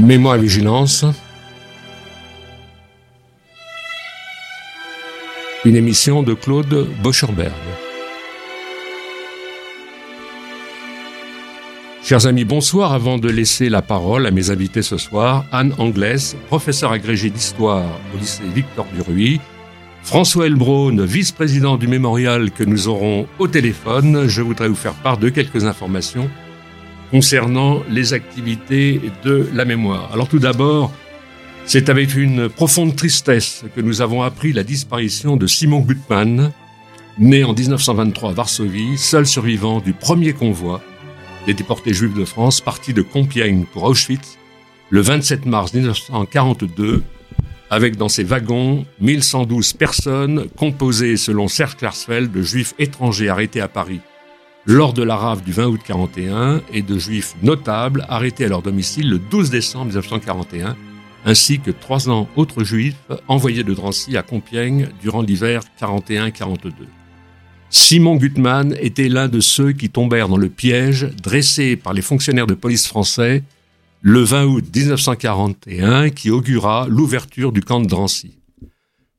Mémoire et vigilance. Une émission de Claude Bocherberg. Chers amis, bonsoir. Avant de laisser la parole à mes invités ce soir, Anne Anglaise, professeure agrégée d'histoire au lycée Victor Duruy, François Elbron, vice-président du mémorial que nous aurons au téléphone, je voudrais vous faire part de quelques informations concernant les activités de la mémoire. Alors tout d'abord, c'est avec une profonde tristesse que nous avons appris la disparition de Simon Gutmann, né en 1923 à Varsovie, seul survivant du premier convoi des déportés juifs de France partis de Compiègne pour Auschwitz le 27 mars 1942 avec dans ses wagons 1112 personnes composées selon Serge Klarsfeld de juifs étrangers arrêtés à Paris lors de la rave du 20 août 41 et de juifs notables arrêtés à leur domicile le 12 décembre 1941, ainsi que 300 autres juifs envoyés de Drancy à Compiègne durant l'hiver 41-42. Simon Gutmann était l'un de ceux qui tombèrent dans le piège dressé par les fonctionnaires de police français le 20 août 1941 qui augura l'ouverture du camp de Drancy.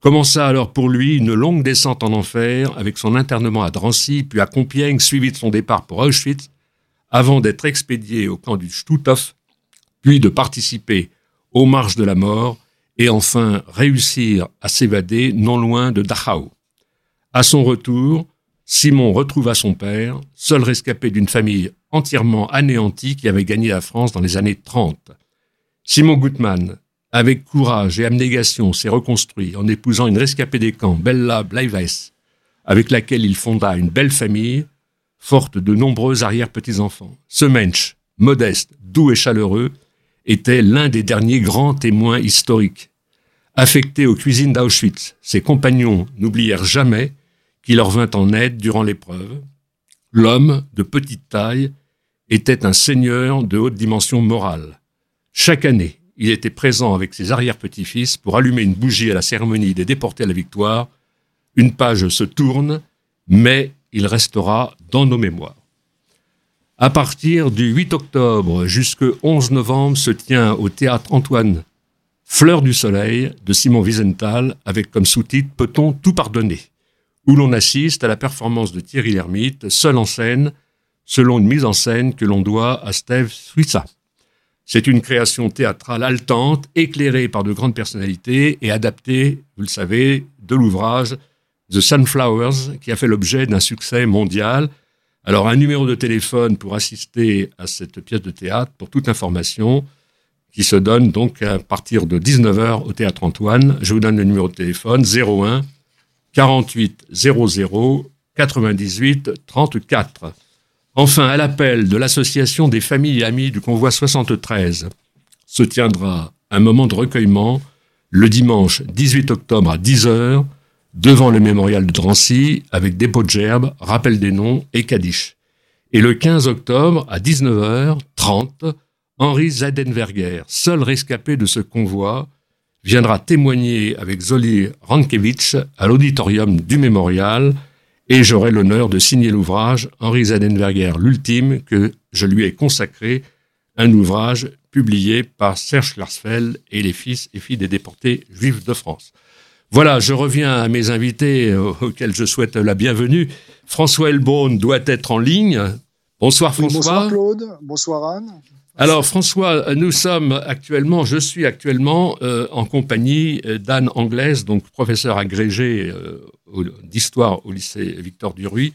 Commença alors pour lui une longue descente en enfer avec son internement à Drancy puis à Compiègne suivi de son départ pour Auschwitz avant d'être expédié au camp du Stutthof puis de participer aux marches de la mort et enfin réussir à s'évader non loin de Dachau. À son retour, Simon retrouva son père, seul rescapé d'une famille entièrement anéantie qui avait gagné la France dans les années 30. Simon Gutmann, avec courage et abnégation, s'est reconstruit en épousant une rescapée des camps, Bella Bleiweiss, avec laquelle il fonda une belle famille, forte de nombreux arrière-petits-enfants. Ce mensch, modeste, doux et chaleureux, était l'un des derniers grands témoins historiques. Affecté aux cuisines d'Auschwitz, ses compagnons n'oublièrent jamais qui leur vint en aide durant l'épreuve. L'homme, de petite taille, était un seigneur de haute dimension morale. Chaque année, il était présent avec ses arrière-petits-fils pour allumer une bougie à la cérémonie des déportés à la victoire. Une page se tourne, mais il restera dans nos mémoires. À partir du 8 octobre jusqu'au 11 novembre se tient au théâtre Antoine Fleur du Soleil de Simon Wiesenthal avec comme sous-titre Peut-on tout pardonner? où l'on assiste à la performance de Thierry Lhermitte, seul en scène, selon une mise en scène que l'on doit à Steve Suissa. C'est une création théâtrale haletante, éclairée par de grandes personnalités et adaptée, vous le savez, de l'ouvrage The Sunflowers, qui a fait l'objet d'un succès mondial. Alors, un numéro de téléphone pour assister à cette pièce de théâtre, pour toute information, qui se donne donc à partir de 19h au Théâtre Antoine. Je vous donne le numéro de téléphone 01 48 00 98 34. Enfin, à l'appel de l'Association des familles et amis du convoi 73, se tiendra un moment de recueillement le dimanche 18 octobre à 10h devant le mémorial de Drancy avec dépôt de gerbes, rappel des noms et Kaddish. Et le 15 octobre à 19h30, Henri Zadenberger, seul rescapé de ce convoi, viendra témoigner avec Zoli Rankevich à l'auditorium du mémorial et j'aurai l'honneur de signer l'ouvrage Henri Zadenberger, l'ultime, que je lui ai consacré, un ouvrage publié par Serge Klarsfeld et les fils et filles des déportés juifs de France. Voilà, je reviens à mes invités auxquels je souhaite la bienvenue. François Elbron doit être en ligne. Bonsoir François. bonsoir Claude, bonsoir Anne. Alors François, nous sommes actuellement, je suis actuellement euh, en compagnie euh, d'Anne Anglaise, donc professeur agrégé euh, d'histoire au lycée Victor Duruy,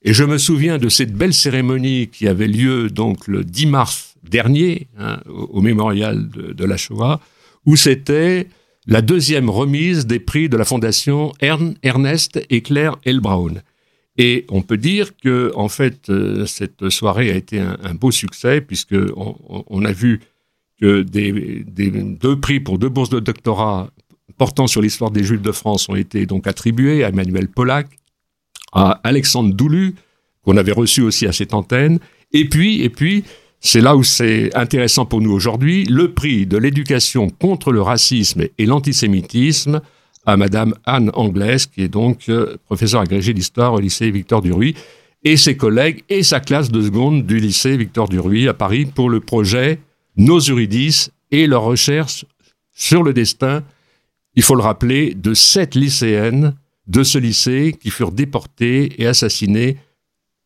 et je me souviens de cette belle cérémonie qui avait lieu donc le 10 mars dernier hein, au, mémorial de, de, la Shoah, où c'était la deuxième remise des prix de la fondation Ernest et Claire Elbraun. Et on peut dire que, en fait, euh, cette soirée a été un, beau succès puisque on, a vu que des, deux prix pour deux bourses de doctorat portant sur l'histoire des Juifs de France ont été donc attribués à Emmanuel Pollack, à Alexandre Doulu, qu'on avait reçu aussi à cette antenne, et puis, et puis, c'est là où c'est intéressant pour nous aujourd'hui, le prix de l'éducation contre le racisme et l'antisémitisme à Madame Anne Anglaise, qui est donc euh, professeure agrégée d'histoire au lycée Victor Duruy, et ses collègues et sa classe de seconde du lycée Victor Duruy à Paris pour le projet Nos Eurydice, et leur recherche sur le destin, il faut le rappeler, de sept lycéennes de ce lycée qui furent déportées et assassinées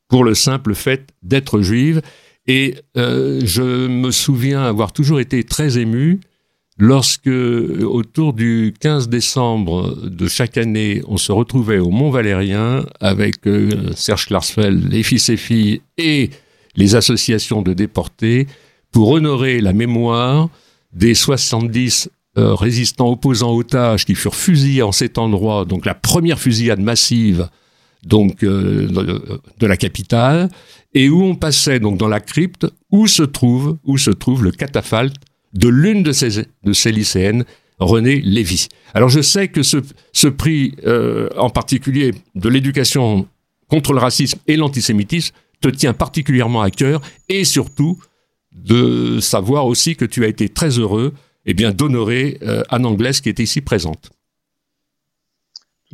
pour le simple fait d'être juives. Et euh, je me souviens avoir toujours été très ému lorsque, autour du 15 décembre de chaque année, on se retrouvait au Mont Valérien avec euh, Serge Klarsfeld, les fils et filles et les associations de déportés pour honorer la mémoire des 70 euh, résistants opposants otages qui furent fusillés en cet endroit, donc la première fusillade massive donc euh, de la capitale, et où on passait donc dans la crypte où se trouve où se trouve le catafalque de l'une de ces de lycéennes, René Lévy. Alors je sais que ce, ce prix, euh, en particulier de l'éducation contre le racisme et l'antisémitisme, te tient particulièrement à cœur, et surtout de savoir aussi que tu as été très heureux eh bien d'honorer euh, Anne Anglaise qui était ici présente.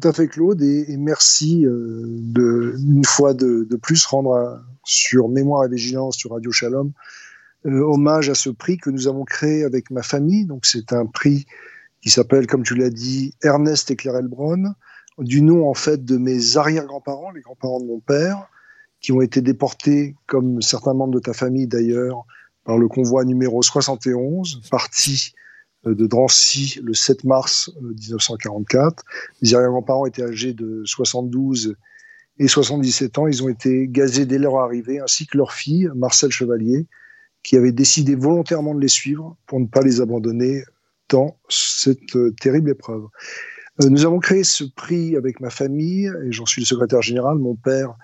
Tout à fait, Claude, et, merci euh, de, une fois de, plus rendre sur Mémoire et Vigilance sur Radio Shalom euh, hommage à ce prix que nous avons créé avec ma famille. Donc c'est un prix qui s'appelle, comme tu l'as dit, Ernest et Claire Elbron, du nom en fait de mes arrière-grands-parents, les grands-parents de mon père, qui ont été déportés, comme certains membres de ta famille d'ailleurs, par le convoi numéro 71, parti euh, de Drancy le 7 mars 1944. Les arrière-grands-parents étaient âgés de 72 et 77 ans. Ils ont été gazés dès leur arrivée, ainsi que leur fille, Marcel Chevalier, qui avait décidé volontairement de les suivre pour ne pas les abandonner dans cette euh, terrible épreuve. Euh, nous avons créé ce prix avec ma famille, et j'en suis le secrétaire général. Mon père,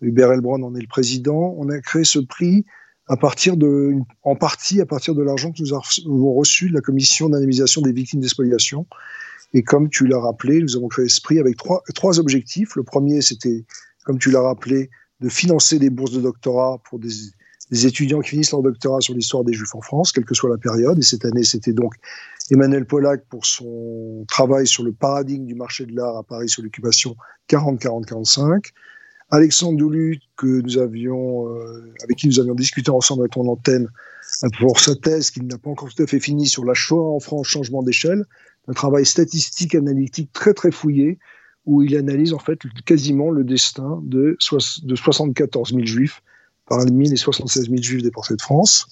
Hubert Elbron, en est le président. On a créé ce prix à partir de, en partie à partir de l'argent que nous avons reçu de la commission d'indemnisation des victimes d'expoliation. Et comme tu l'as rappelé, nous avons créé ce prix avec trois objectifs. Le premier, c'était, comme tu l'as rappelé, de financer des bourses de doctorat pour des, des étudiants qui finissent leur doctorat sur l'histoire des Juifs en France, quelle que soit la période. Et cette année, c'était donc Emmanuel Pollack pour son travail sur le paradigme du marché de l'art à Paris sur l'occupation 40-40-45. Alexandre Doulut, que nous avions, euh, avec qui nous avions discuté ensemble à ton antenne pour sa thèse qui n'a pas encore tout à fait fini sur la Shoah en France, changement d'échelle, un travail statistique analytique très très fouillé où il analyse en fait quasiment le destin de, de 74 000 juifs parmi les 76 000 juifs déportés de France.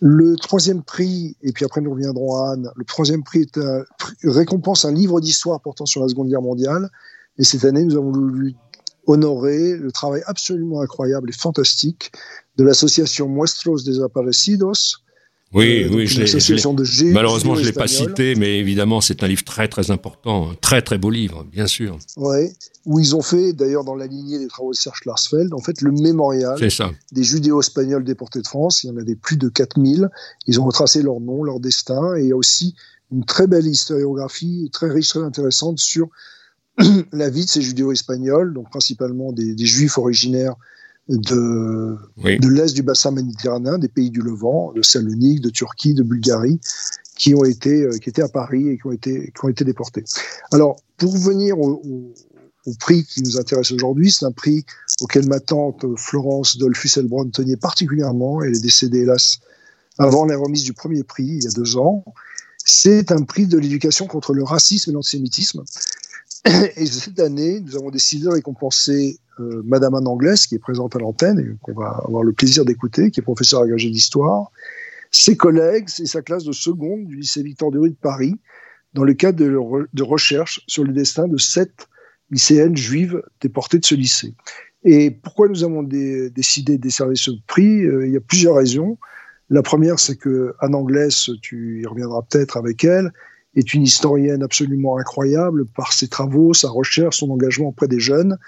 Le troisième prix, et puis après nous reviendrons à Anne, le troisième prix est un, récompense un livre d'histoire portant sur la Seconde Guerre mondiale. Et cette année, nous avons voulu honorer le travail absolument incroyable et fantastique de l'association Muestros Desaparecidos. Oui, euh, oui, je malheureusement je l'ai pas cité, mais évidemment c'est un livre très très important, un très très beau livre, bien sûr. Ouais, où ils ont fait, d'ailleurs dans la lignée des travaux de Serge Klarsfeld, en fait le mémorial des judéo-espagnols déportés de France. Il y en avait plus de 4000. Ils ont retracé leur nom, leur destin, et il y a aussi une très belle historiographie, très riche, très intéressante sur la vie de ces judéo-espagnols, donc principalement des, juifs originaires de, de l'est du bassin méditerranéen, des pays du Levant, de Salonique, de Turquie, de Bulgarie, qui ont été, euh, qui étaient à Paris et qui ont été, qui ont été déportés. Alors, pour venir au, au, prix qui nous intéresse aujourd'hui, c'est un prix auquel ma tante Florence Dolphus-Elbron tenait particulièrement. Elle est décédée, hélas, avant la remise du premier prix, il y a deux ans. C'est un prix de l'éducation contre le racisme et l'antisémitisme. Et cette année, nous avons décidé de récompenser euh, Madame Anne Anglaise, qui est présente à l'antenne et qu'on va avoir le plaisir d'écouter, qui est professeur agrégé d'histoire, ses collègues et sa classe de seconde du lycée Victor Duruy de Paris, dans le cadre de, de recherche sur le destin de sept lycéennes juives déportées de ce lycée. Et pourquoi nous avons décidé de décerner ce prix euh, Il y a plusieurs raisons. La première, c'est que Anne Anglaise, tu y reviendras peut-être avec elle, est une historienne absolument incroyable par ses travaux, sa recherche, son engagement auprès des jeunes.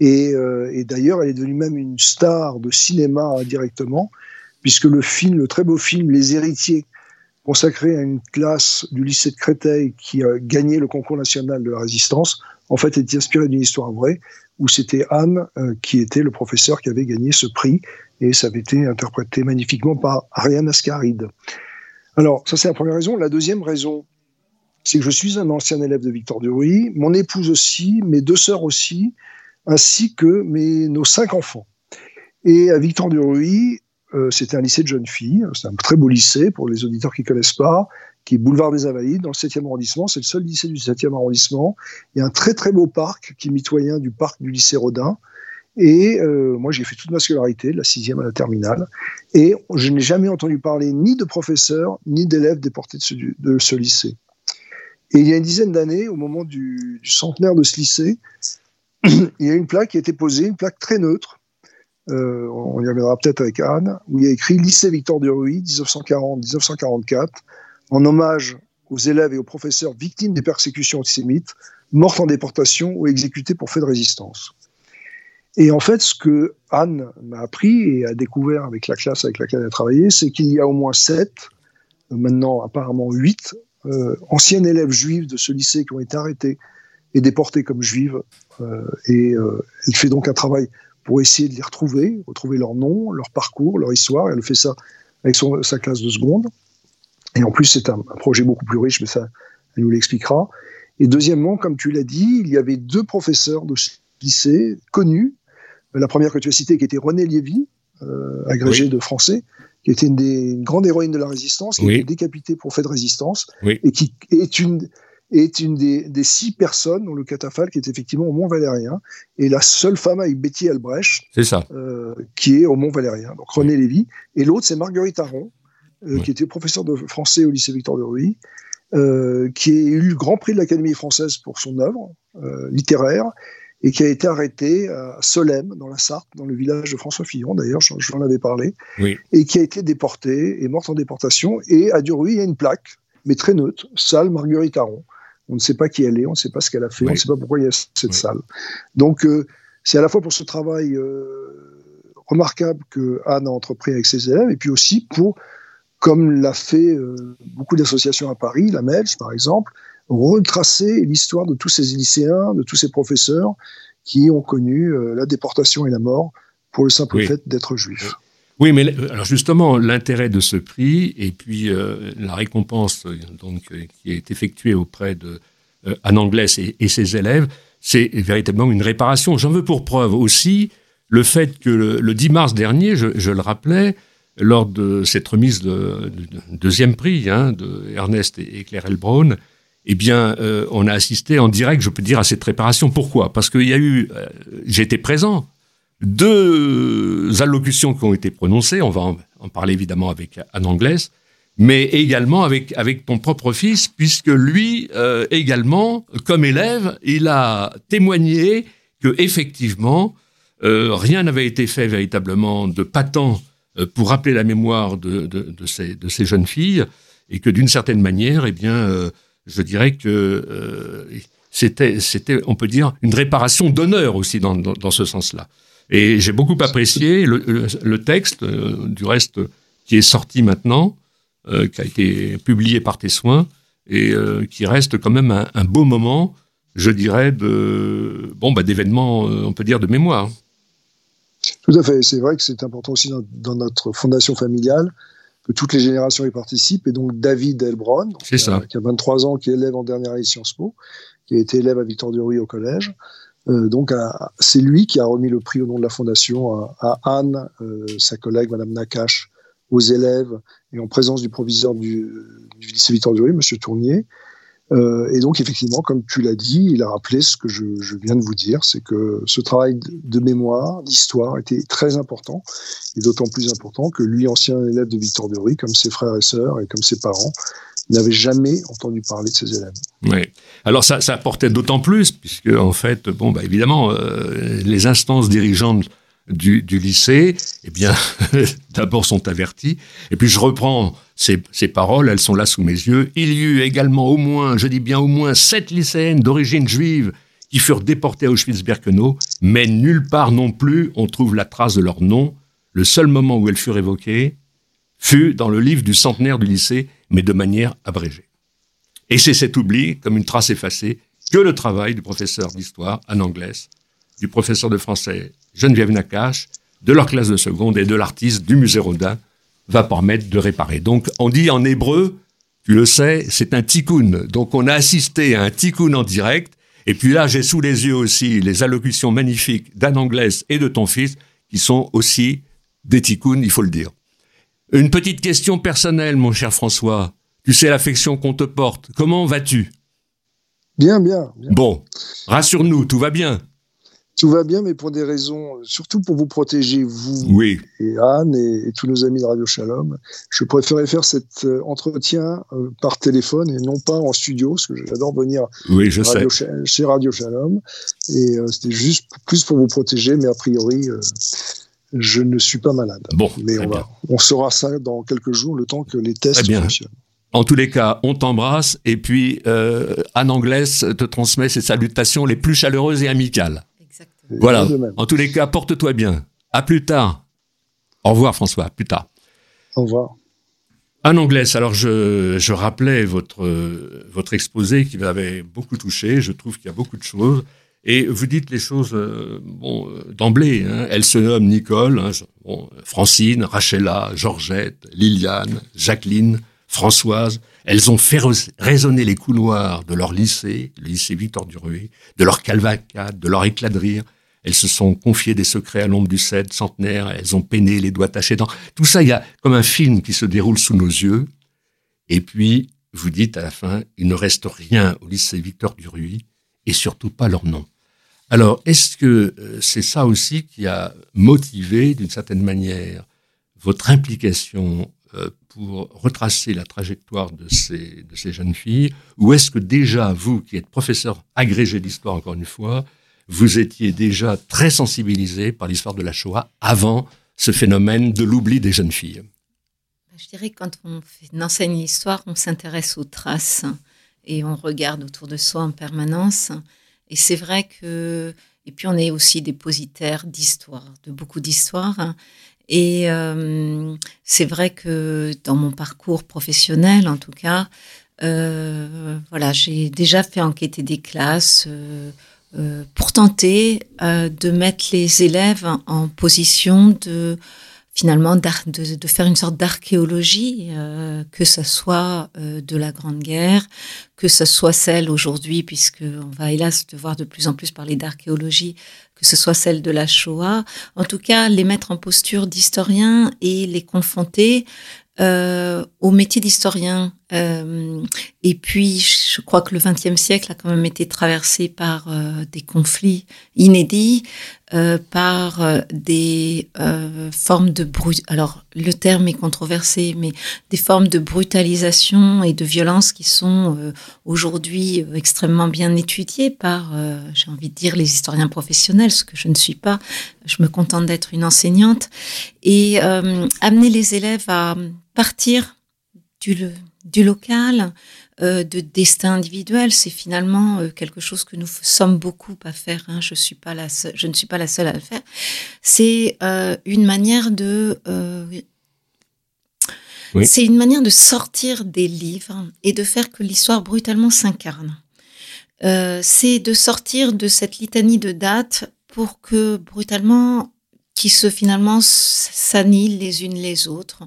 Et, euh, et d'ailleurs, elle est devenue même une star de cinéma directement, puisque le film, le très beau film Les Héritiers, consacré à une classe du lycée de Créteil qui a gagné le concours national de la résistance, en fait, est inspiré d'une histoire vraie, où c'était Anne euh, qui était le professeur qui avait gagné ce prix, et ça avait été interprété magnifiquement par Ariane Ascaride. Alors, ça c'est la première raison. La deuxième raison, c'est que je suis un ancien élève de Victor Duruy, mon épouse aussi, mes deux sœurs aussi, ainsi que nos cinq enfants. Et à Victor Duruy, euh, c'était un lycée de jeunes filles. C'est un très beau lycée pour les auditeurs qui ne connaissent pas, qui est boulevard des Invalides, dans le 7e arrondissement. C'est le seul lycée du 7e arrondissement. Il y a un très très beau parc qui est mitoyen du parc du lycée Rodin. Et euh, moi, j'ai fait toute ma scolarité, de la sixième à la terminale, et je n'ai jamais entendu parler ni de professeurs, ni d'élèves déportés de ce, lycée. Et il y a une dizaine d'années, au moment du, centenaire de ce lycée, il y a une plaque qui a été posée, une plaque très neutre, euh, on y reviendra peut-être avec Anne, où il y a écrit Lycée Victor de Ruy, 1940-1944, en hommage aux élèves et aux professeurs victimes des persécutions antisémites, morts en déportation ou exécutés pour fait de résistance. Et en fait, ce que Anne m'a appris et a découvert avec la classe avec laquelle elle a travaillé, c'est qu'il y a au moins sept, maintenant apparemment huit, euh, anciennes élèves juives de ce lycée qui ont été arrêtées et déportées comme juives. Euh, et euh, elle fait donc un travail pour essayer de les retrouver, retrouver leur nom, leur parcours, leur histoire. Elle fait ça avec son, sa classe de seconde. Et en plus, c'est un, un, projet beaucoup plus riche, mais ça, elle nous l'expliquera. Et deuxièmement, comme tu l'as dit, il y avait deux professeurs de ce lycée connus. La première que tu as citée, qui était René Lévy, euh, agrégé oui. de français, qui était une, des, une grande héroïne de la résistance, qui oui. a été décapitée pour fait de résistance, oui. et qui est une, est une des, des, six personnes dans le catafalque qui est effectivement au Mont Valérien et la seule femme avec Betty Albrecht, c'est ça, euh, qui est au Mont Valérien. Donc René Lévy et l'autre c'est Marguerite Aron, euh, qui était professeure de français au lycée Victor de Ruy, euh, qui a eu le Grand Prix de l'Académie française pour son œuvre littéraire et qui a été arrêtée à Solesmes, dans la Sarthe, dans le village de François Fillon, d'ailleurs, j'en avais parlé, oui. et qui a été déportée et morte en déportation. Et à Duruy, il y a une plaque, mais très neutre, salle Marguerite Aron. On ne sait pas qui elle est, on ne sait pas ce qu'elle a fait, oui. on ne sait pas pourquoi il y a cette oui. salle. Donc, euh, c'est à la fois pour ce travail euh, remarquable que Anne a entrepris avec ses élèves, et puis aussi pour, comme l'a fait euh, beaucoup d'associations à Paris, la MELS par exemple, retracer l'histoire de tous ces lycéens, de tous ces professeurs qui ont connu euh, la déportation et la mort pour le simple oui. fait d'être juifs. Oui, mais alors justement, l'intérêt de ce prix et puis euh, la récompense donc, qui est effectuée auprès de euh, Anne Anglès et, et, ses élèves, c'est véritablement une réparation. J'en veux pour preuve aussi le fait que le, le 10 mars dernier, je, je, le rappelais, lors de cette remise de, de, de deuxième prix hein, de Ernest et, et Claire Elbron, eh bien, euh, on a assisté en direct, je peux dire, à cette réparation. Pourquoi? Parce qu'il y a eu, euh, j'étais présent, deux allocutions qui ont été prononcées, on va en, parler évidemment avec Anne Anglès, mais également avec, avec ton propre fils, puisque lui, euh, également, comme élève, il a témoigné que effectivement, euh, rien n'avait été fait véritablement de patent euh, pour rappeler la mémoire de, de, de, ces, de ces jeunes filles, et que d'une certaine manière, eh bien, je dirais que euh, c'était, c'était, on peut dire, une réparation d'honneur aussi dans, dans, ce sens-là. Et j'ai beaucoup apprécié le, le, le texte, euh, du reste, qui est sorti maintenant, euh, qui a été publié par tes soins, et euh, qui reste quand même un, beau moment, je dirais, de bon, bah, d'événements, euh, on peut dire, de mémoire. Tout à fait. C'est vrai que c'est important aussi dans, notre fondation familiale que toutes les générations y participent. Et donc David Elbron, qui, a, qui a 23 ans, qui est élève en dernière année de Sciences Po, qui a été élève à Victor Duruy au collège, euh, donc c'est lui qui a remis le prix au nom de la fondation à, à Anne, euh, sa collègue Madame Nakache, aux élèves et en présence du proviseur du, du lycée Victor Duruy, Monsieur Tournier. Euh, et donc effectivement, comme tu l'as dit, il a rappelé ce que je, viens de vous dire, c'est que ce travail de mémoire, d'histoire, était très important, et d'autant plus important que lui, ancien élève de Victor Duruy, comme ses frères et sœurs et comme ses parents, n'avait jamais entendu parler de ses élèves. Oui. Alors ça, ça apportait d'autant plus, puisque en fait, bon, bah, évidemment, euh, les instances dirigeantes du, du lycée, eh bien, d'abord sont avertis. Et puis je reprends ces, ces, paroles, elles sont là sous mes yeux. Il y eut également au moins, je dis bien au moins, sept lycéennes d'origine juive qui furent déportées à Auschwitz-Birkenau, mais nulle part non plus on trouve la trace de leur nom. Le seul moment où elles furent évoquées fut dans le livre du centenaire du lycée, mais de manière abrégée. Et c'est cet oubli, comme une trace effacée, que le travail du professeur d'histoire, en Anglès, du professeur de français Geneviève Nakache, de leur classe de seconde et de l'artiste du musée Rodin va permettre de réparer. Donc, on dit en hébreu, tu le sais, c'est un tikkun. Donc, on a assisté à un tikkun en direct. Et puis là, j'ai sous les yeux aussi les allocutions magnifiques d'Anne Anglès et de ton fils, qui sont aussi des tikkun, il faut le dire. Une petite question personnelle, mon cher François. Tu sais l'affection qu'on te porte. Comment vas-tu? Bien, bien, bien. Bon, rassure-nous, tout va bien. Tout va bien, mais pour des raisons, surtout pour vous protéger, vous oui. et Anne et, tous nos amis de Radio Shalom, je préférais faire cet euh, entretien euh, par téléphone et non pas en studio, parce que j'adore venir oui, je sais. chez Radio Shalom. Et euh, c'était juste plus pour vous protéger, mais a priori, je ne suis pas malade. Bon, mais on, on saura ça dans quelques jours, le temps que les tests fonctionnent. En tous les cas, on t'embrasse et puis Anne Anglaise te transmet ses salutations les plus chaleureuses et amicales. Voilà. En tous les cas, porte-toi bien. À plus tard. Au revoir, François. À plus tard. Au revoir. En anglais, alors je, je rappelais votre, votre exposé qui m'avait beaucoup touché. Je trouve qu'il y a beaucoup de choses. Et vous dites les choses euh, bon, euh, d'emblée. Hein. Elle se nomme Nicole, hein, Francine, Rachela, Georgette, Liliane, Jacqueline, Françoise. Elles ont fait résonner les couloirs de leur lycée, le lycée Victor Duruy, de leur calvacade, de leur éclat de rire. Elles se sont confiées des secrets à l'ombre du cèdre centenaire, elles ont peiné les doigts tachés dans... Tout ça, il y a comme un film qui se déroule sous nos yeux. Et puis, vous dites à la fin, il ne reste rien au lycée Victor Duruy, et surtout pas leur nom. Alors, est-ce que euh, c'est ça aussi qui a motivé, d'une certaine manière, votre implication pour retracer la trajectoire de ces, jeunes filles Ou est-ce que déjà, vous, qui êtes professeur agrégé d'histoire, encore une fois, vous étiez déjà très sensibilisé par l'histoire de la Shoah avant ce phénomène de l'oubli des jeunes filles? Bah, je dirais que quand on, enseigne l'histoire, on s'intéresse aux traces et on regarde autour de soi en permanence. Et c'est vrai que... Et puis on est aussi dépositaire d'histoire, de beaucoup d'histoires. Et euh, c'est vrai que dans mon parcours professionnel, en tout cas, euh, voilà, j'ai déjà fait enquêter des classes. Euh, euh, pour tenter euh, de mettre les élèves en, position de finalement de, faire une sorte d'archéologie, euh, que ce soit de la Grande Guerre, que ce soit celle aujourd'hui, puisque on va hélas devoir de plus en plus parler d'archéologie, que ce soit celle de la Shoah. En tout cas, les mettre en posture d'historien et les confronter euh, au métier d'historien. Euh, et puis, je crois que le XXe siècle a quand même été traversé par euh, des conflits inédits, euh, par euh, des formes de. Alors, le terme est controversé, mais des formes de brutalisation et de violence qui sont aujourd'hui extrêmement bien étudiées par, j'ai envie de dire, les historiens professionnels, ce que je ne suis pas. Je me contente d'être une enseignante et amener les élèves à partir du, du local, euh, de destin individuel, c'est finalement euh, quelque chose que nous sommes beaucoup à faire. Hein. Je, suis pas la je ne suis pas la seule à le faire. C'est euh, une manière de c'est une manière de sortir des livres et de faire que l'histoire brutalement s'incarne. c'est de sortir de cette litanie de dates pour que brutalement, qui se finalement s'annihilent les unes les autres.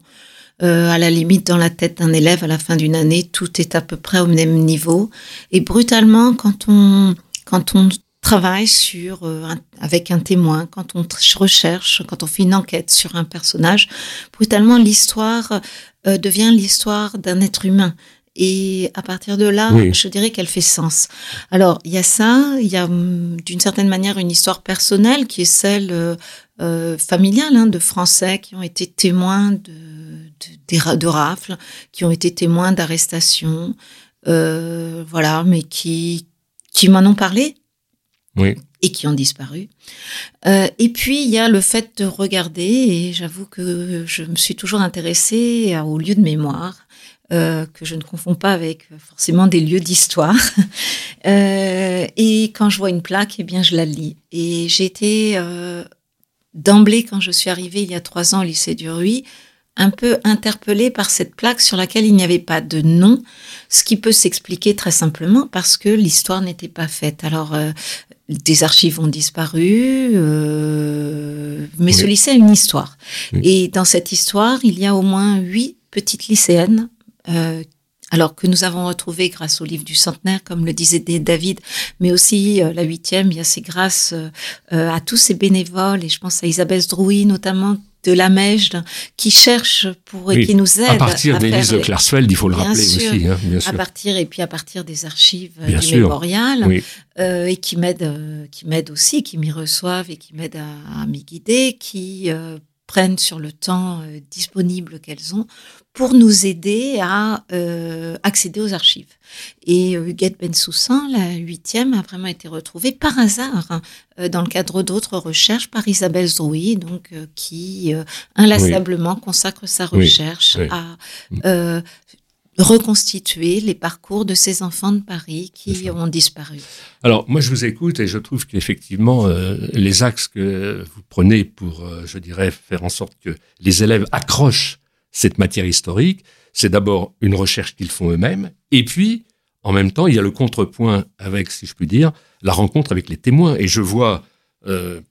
Euh, à la limite dans la tête d'un élève à la fin d'une année, tout est à peu près au même niveau. Et brutalement, quand on quand on travaille sur euh, avec un témoin, quand on recherche, quand on fait une enquête sur un personnage, brutalement l'histoire euh, devient l'histoire d'un être humain. Et à partir de là, je dirais qu'elle fait sens. Alors, il y a ça, il y a hum, d'une certaine manière une histoire personnelle qui est celle euh, familiale hein, de Français qui ont été témoins de, de, de rafles, qui ont été témoins d'arrestations, euh, voilà, mais qui, qui m'en ont parlé. Oui. Et qui ont disparu. Euh, et puis, il y a le fait de regarder, et j'avoue que je me suis toujours intéressée au lieu de mémoire, euh, que je ne confonds pas avec forcément des lieux d'histoire. Euh, et quand je vois une plaque, eh bien, je la lis. Et été euh, d'emblée, quand je suis arrivée il y a trois ans au lycée du Ruy, un peu interpellée par cette plaque sur laquelle il n'y avait pas de nom, ce qui peut s'expliquer très simplement parce que l'histoire n'était pas faite. Alors, des archives ont disparu, mais ce lycée a une histoire. Et dans cette histoire, il y a au moins huit petites lycéennes euh, alors que nous avons retrouvé grâce au livre du centenaire, comme le disait David, mais aussi euh, la huitième, a c'est grâce euh, à tous ces bénévoles, et je pense à Isabelle Drouy notamment, de la Mège, qui cherche pour et qui nous aide à partir d'Élise de Clarsfeld, il faut le rappeler aussi, hein, bien sûr. À partir et puis à partir des archives bien du mémorial, euh, et qui m'aident, euh, qui m'aident aussi, qui m'y reçoivent et qui m'aident à, m'y guider, qui euh, prennent sur le temps euh, disponible qu'elles ont pour nous aider à euh, accéder aux archives. Et euh, Huguette Bensoussan, la huitième, a vraiment été retrouvée par hasard hein, euh, dans le cadre d'autres recherches par Isabelle Zrouy, donc qui inlassablement consacre sa recherche à reconstituer les parcours de ces enfants de Paris qui ont disparu. Alors, moi, je vous écoute et je trouve qu'effectivement, les axes que vous prenez pour, je dirais, faire en sorte que les élèves accrochent cette matière historique, c'est d'abord une recherche qu'ils font eux-mêmes, et puis, en même temps, il y a le contrepoint avec, si je puis dire, la rencontre avec les témoins. Et je vois euh,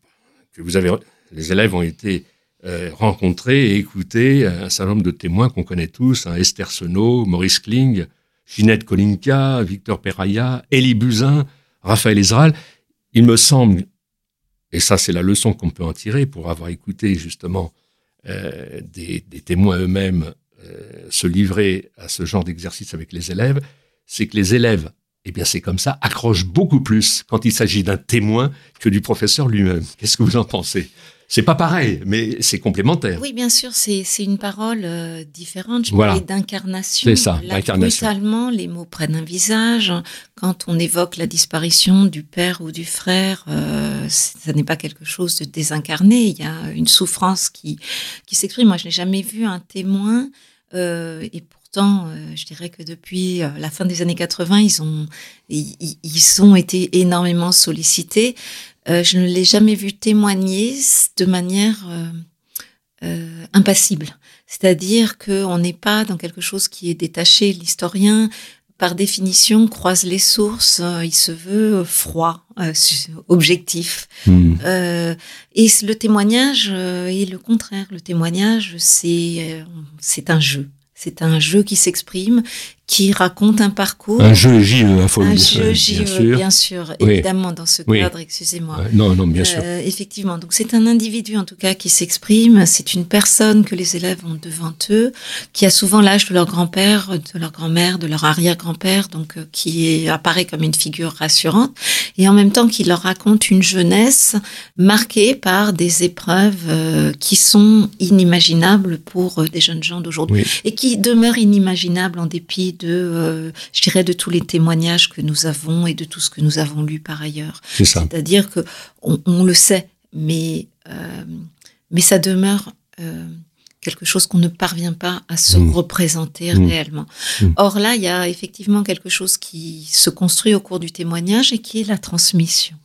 que vous avez, les élèves ont été euh, rencontrés et écoutés un certain nombre de témoins qu'on connaît tous, hein, Esther Senot, Maurice Kling, Ginette Kolinka, Victor Peraya, Elie Buzyn, Raphaël Ezral. Il me semble, et ça c'est la leçon qu'on peut en tirer pour avoir écouté justement euh, des, témoins eux-mêmes euh, se livrer à ce genre d'exercice avec les élèves, c'est que les élèves, eh bien c'est comme ça, accrochent beaucoup plus quand il s'agit d'un témoin que du professeur lui-même. Qu'est-ce que vous en pensez? C'est pas pareil, mais c'est complémentaire. Oui, bien sûr, c'est une parole euh, différente. Je voilà. d'incarnation. C'est ça, l'incarnation. Brutalement, les mots prennent un visage. Quand on évoque la disparition du père ou du frère, euh, ça n'est pas quelque chose de désincarné. Il y a une souffrance qui, qui s'exprime. Moi, je n'ai jamais vu un témoin, euh, et pourtant, euh, je dirais que depuis euh, la fin des années 80, ils ont, ils, ils ont été énormément sollicités. Euh, je ne l'ai jamais vu témoigner de manière euh, impassible. C'est-à-dire qu'on n'est pas dans quelque chose qui est détaché. L'historien, par définition, croise les sources. il se veut froid, objectif. Hmm. et le témoignage est le contraire. Le témoignage, c'est c'est un jeu. C'est un jeu qui s'exprime qui raconte un parcours. Un jeu JE, un jeu JE, bien sûr, bien sûr évidemment, dans ce cadre, excusez-moi. non, non, bien sûr. Euh, effectivement, donc c'est un individu en tout cas qui s'exprime, c'est une personne que les élèves ont devant eux, qui a souvent l'âge de leur grand-père, de leur grand-mère, de leur arrière-grand-père, donc euh, qui apparaît comme une figure rassurante, et en même temps qui leur raconte une jeunesse marquée par des épreuves euh, qui sont inimaginables pour des jeunes gens d'aujourd'hui, et qui demeurent inimaginables en dépit de, euh, je dirais, de tous les témoignages que nous avons et de tout ce que nous avons lu par ailleurs. C'est-à-dire que on, le sait, mais euh, mais ça demeure euh, quelque chose qu'on ne parvient pas à se mmh. représenter mmh. réellement. Mmh. Or là, il y a effectivement quelque chose qui se construit au cours du témoignage et qui est la transmission.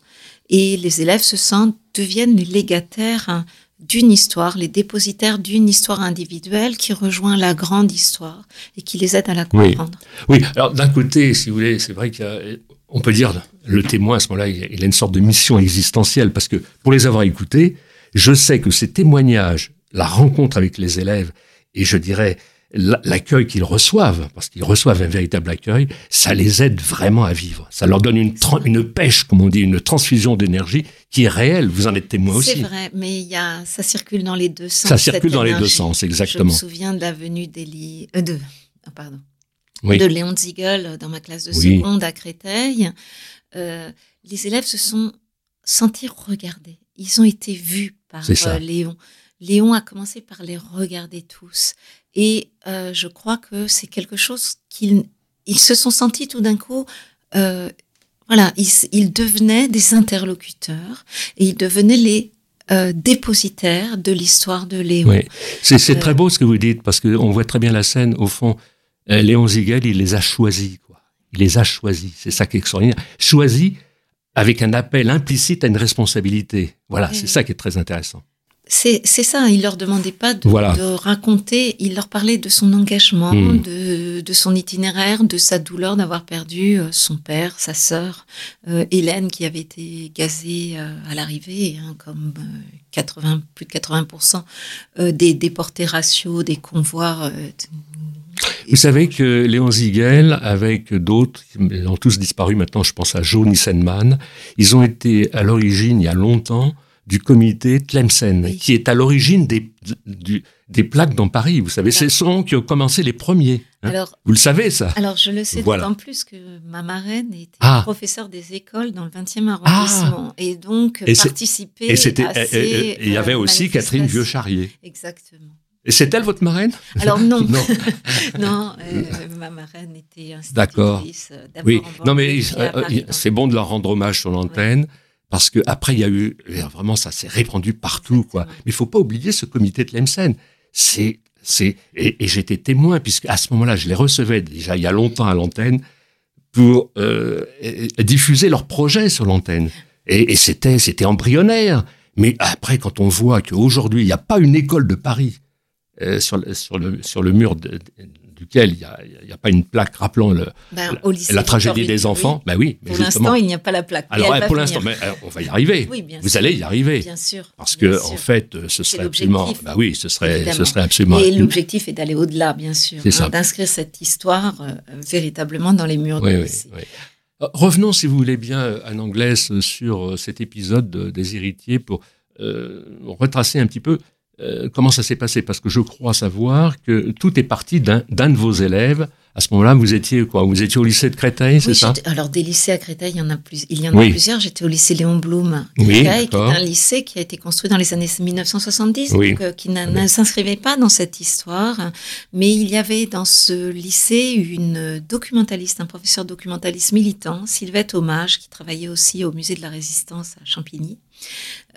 Et les élèves se sentent, deviennent les légataires hein, d'une histoire, les dépositaires d'une histoire individuelle qui rejoint la grande histoire et qui les aide à la comprendre. Oui, alors d'un côté, si vous voulez, c'est vrai qu'on peut dire, le témoin à ce moment-là, il a une sorte de mission existentielle, parce que pour les avoir écoutés, je sais que ces témoignages, la rencontre avec les élèves, et je dirais l'accueil qu'ils reçoivent, parce qu'ils reçoivent un véritable accueil, ça les aide vraiment à vivre. Ça leur donne une, une pêche, comme on dit, une transfusion d'énergie qui est réelle. Vous en êtes témoin aussi. C'est vrai, mais y a, ça circule dans les deux sens. Ça circule dans les deux sens, exactement. Je me souviens de l'avenue d'Élie, euh, de, ah, pardon, de Léon Ziegel dans ma classe de seconde à Créteil. Euh, les élèves se sont sentis regardés. Ils ont été vus par euh, Léon. Léon a commencé par les regarder tous. Et euh, je crois que c'est quelque chose qu'ils ils se sont sentis tout d'un coup. Euh, voilà, ils, ils, devenaient des interlocuteurs et ils devenaient les euh, dépositaires de l'histoire de Léon. Oui, c'est très beau ce que vous dites parce qu'on voit très bien la scène. Au fond, Léon Ziegel, il les a choisis. Quoi. Il les a choisis. C'est ça qui est extraordinaire. Choisis avec un appel implicite à une responsabilité. Voilà, c'est ça qui est très intéressant. C'est ça, il leur demandait pas de, raconter, il leur parlait de son engagement, hmm. de, son itinéraire, de sa douleur d'avoir perdu euh, son père, sa sœur, euh, Hélène qui avait été gazée euh, à l'arrivée, hein, comme 80, plus de 80% des déportés raciaux, des convois. Vous savez que Léon Ziegel, avec d'autres, ils ont tous disparu maintenant, je pense à Joe Nissenman, ils ont été à l'origine, il y a longtemps, du comité Tlemcen, qui est à l'origine des, des plaques dans Paris. Vous savez, c'est sont qui ont commencé les premiers. Hein. alors, vous le savez, ça Alors, je le sais d'autant plus que ma marraine était ah. professeure des écoles dans le 20e arrondissement. Ah. Et donc, et participait Et il y avait euh, aussi Catherine Vieux-Charrier. Exactement. Et c'est elle votre marraine? Alors non, non, non euh, ma marraine était D'accord. Euh, oui, non mais c'est bon de leur rendre hommage sur l'antenne parce que après il y a eu vraiment ça s'est répandu partout quoi. Mais il faut pas oublier ce comité de l'EMSEN. C'est c'est et, j'étais témoin puisque à ce moment-là je les recevais déjà il y a longtemps à l'antenne pour euh, diffuser leurs projets sur l'antenne et, et c'était c'était embryonnaire. Mais après quand on voit qu'aujourd'hui il n'y a pas une école de Paris euh, sur, sur, le, sur le mur de, duquel il n'y a, a, pas une plaque rappelant le, ben, la, tragédie des enfants. Oui. Ben oui, pour l'instant, il n'y a pas la plaque. Alors, pour l'instant, mais euh, on va y arriver. Oui, Vous allez y arriver. Bien sûr. Parce que, en fait, euh, ce serait absolument. Ben oui, ce serait, ce serait absolument. Et l'objectif est d'aller au-delà, bien sûr. Hein, d'inscrire cette histoire véritablement dans les murs oui, de oui, Revenons, si vous voulez bien, Anne Anglaise, sur cet épisode des héritiers pour retracer un petit peu euh, comment ça s'est passé? Parce que je crois savoir que tout est parti d'un de vos élèves. À ce moment-là, vous étiez quoi? Vous étiez au lycée de Créteil, c'est ça? Alors des lycées à Créteil, il y en a plus. Il y en a plusieurs. J'étais au lycée Léon Blum, Créteil, qui est un lycée qui a été construit dans les années 1970, donc, euh, qui ne s'inscrivait pas dans cette histoire. Mais il y avait dans ce lycée une documentaliste, un professeur documentaliste militant, Sylvette Hommage, qui travaillait aussi au musée de la Résistance à Champigny.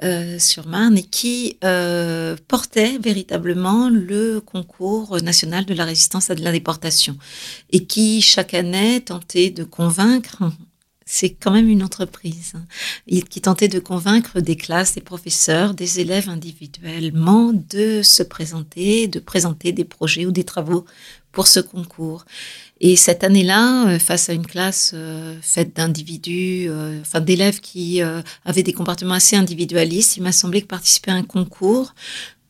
Euh, sur Marne et qui euh, portait véritablement le concours national de la résistance à de la déportation et qui chaque année tentait de convaincre c'est quand même une entreprise hein, qui tentait de convaincre des classes, des professeurs, des élèves individuellement de se présenter, de présenter des projets ou des travaux pour ce concours. Et cette année-là, euh, face à une classe euh, faite d'individus, euh, enfin d'élèves qui avaient des comportements assez individualistes, il m'a semblé que participer à un concours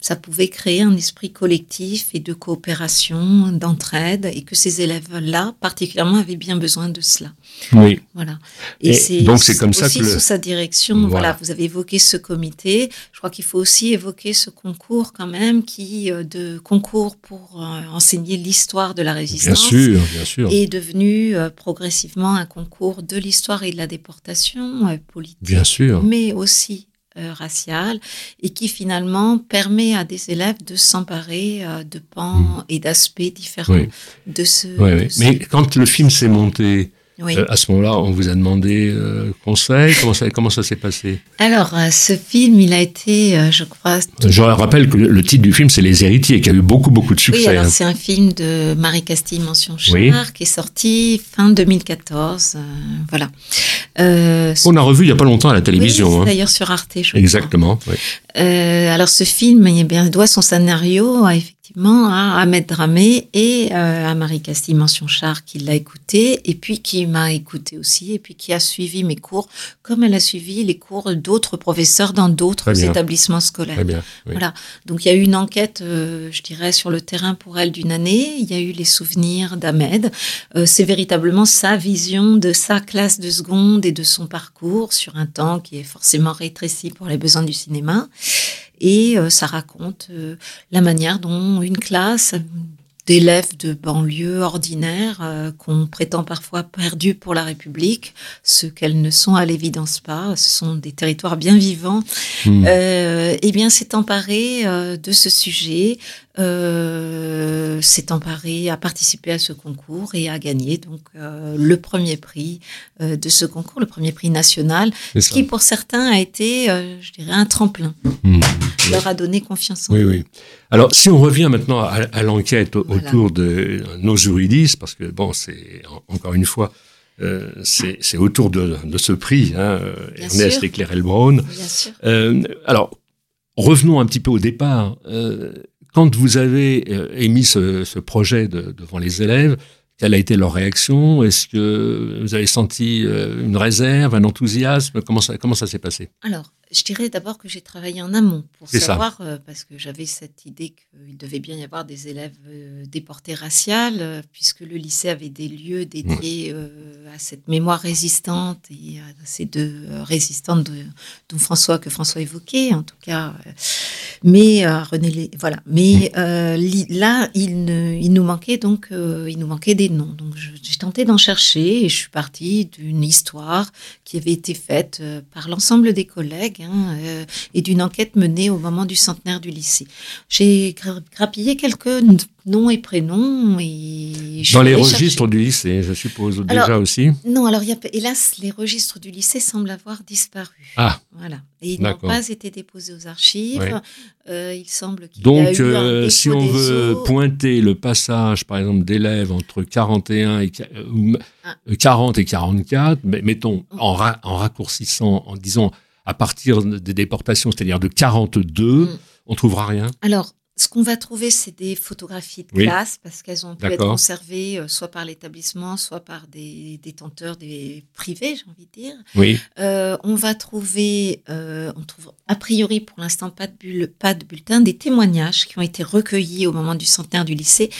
ça pouvait créer un esprit collectif et de coopération, d'entraide, et que ces élèves-là, particulièrement, avaient bien besoin de cela. Oui. Voilà. Et, c'est donc c'est comme ça que sous sa direction. Voilà. vous avez évoqué ce comité. Je crois qu'il faut aussi évoquer ce concours quand même, qui euh, de concours pour euh, enseigner l'histoire de la résistance. Bien sûr, bien sûr. Est devenu euh, progressivement un concours de l'histoire et de la déportation politique. Bien sûr. Mais aussi raciale et qui finalement permet à des élèves de s'emparer euh, de pans mmh. et d'aspects différents de ce. Mais quand le film s'est monté, euh, à ce moment-là, on vous a demandé euh, conseil. Comment ça, comment ça s'est passé? Alors, euh, ce film, il a été, je crois. Je rappelle que le titre du film, c'est Les Héritiers, qui a eu beaucoup, beaucoup de succès. Oui, alors hein. c'est un film de Marie Castille Mention Char, qui est sorti fin 2014. voilà. on a revu il n'y a pas longtemps à la télévision. Hein. D'ailleurs sur Arte, je Exactement. alors, ce film, eh bien, doit son scénario à effectivement à Ahmed Dramé et euh, à Marie Castille Mention Char qui l'a écouté et puis qui m'a écouté aussi et puis qui a suivi mes cours comme elle a suivi les cours d'autres professeurs dans d'autres établissements scolaires. Très bien, Voilà. Donc il y a eu une enquête, euh, je dirais, sur le terrain pour elle d'une année. Il y a eu les souvenirs d'Ahmed. Euh, c'est véritablement sa vision de sa classe de seconde et de son parcours sur un temps qui est forcément rétréci pour les besoins du cinéma. Et euh, ça raconte euh, la manière dont une classe d'élèves de banlieue ordinaire euh, qu'on prétend parfois perdus pour la République, ce qu'elles ne sont à l'évidence pas, ce sont des territoires bien vivants, hmm. euh, eh bien s'est emparé euh, de ce sujet, s'est emparé à participer à ce concours et à gagner donc le premier prix de ce concours, le premier prix national, ce qui pour certains a été, je dirais, un tremplin, hmm. leur a donné confiance en oui, Oui. Alors, si on revient maintenant à, l'enquête autour de nos juridistes, parce que bon, c'est encore une fois, euh, c'est autour de, ce prix, hein, Ernest et Claire Elbron. Euh, alors, revenons un petit peu au départ. Euh, quand vous avez émis ce, projet devant les élèves, quelle a été leur réaction? Est-ce que vous avez senti une réserve, un enthousiasme? Comment ça, comment ça s'est passé? Alors, je dirais d'abord que j'ai travaillé en amont pour ça. savoir, euh, parce que j'avais cette idée qu'il devait bien y avoir des élèves euh, déportés raciales, euh, puisque le lycée avait des lieux dédiés à cette mémoire résistante et à ces deux résistantes de- dont François que François évoquait, en tout cas. mais René, Lé- voilà. Mais li- là, il, ne- il nous manquait donc, il nous manquait des noms. Donc j'ai tenté d'en chercher et je suis partie d'une histoire qui avait été faite par l'ensemble des collègues euh, et d'une enquête menée au moment du centenaire du lycée. J'ai gra- grappillé quelques noms et prénoms et Dans les registres du lycée, je suppose, Alors, déjà aussi. Non, alors y a, hélas, les registres du lycée semblent avoir disparu. Ah. Voilà. Et ils n'ont pas été déposés aux archives. Ouais. Euh, il semble qu'il y a Donc, eu un euh, dépôt si on veut eaux. pointer le passage, par exemple, d'élèves entre 41 et euh, Ah. euh, 40 et 44, mais mettons en, ra- en raccourcissant, en disant à partir des déportations, c'est-à-dire de 42, Mm. on trouvera rien? Alors, ce qu'on va trouver, c'est des photographies de Oui. classe, parce qu'elles ont pu être conservées euh, soit par l'établissement, soit par des détenteurs des privés, j'ai envie de dire. Oui, Euh, on va trouver, euh, on trouve a priori pour l'instant pas de, bulle- pas de bulletin, des témoignages qui ont été recueillis au moment du centenaire du lycée.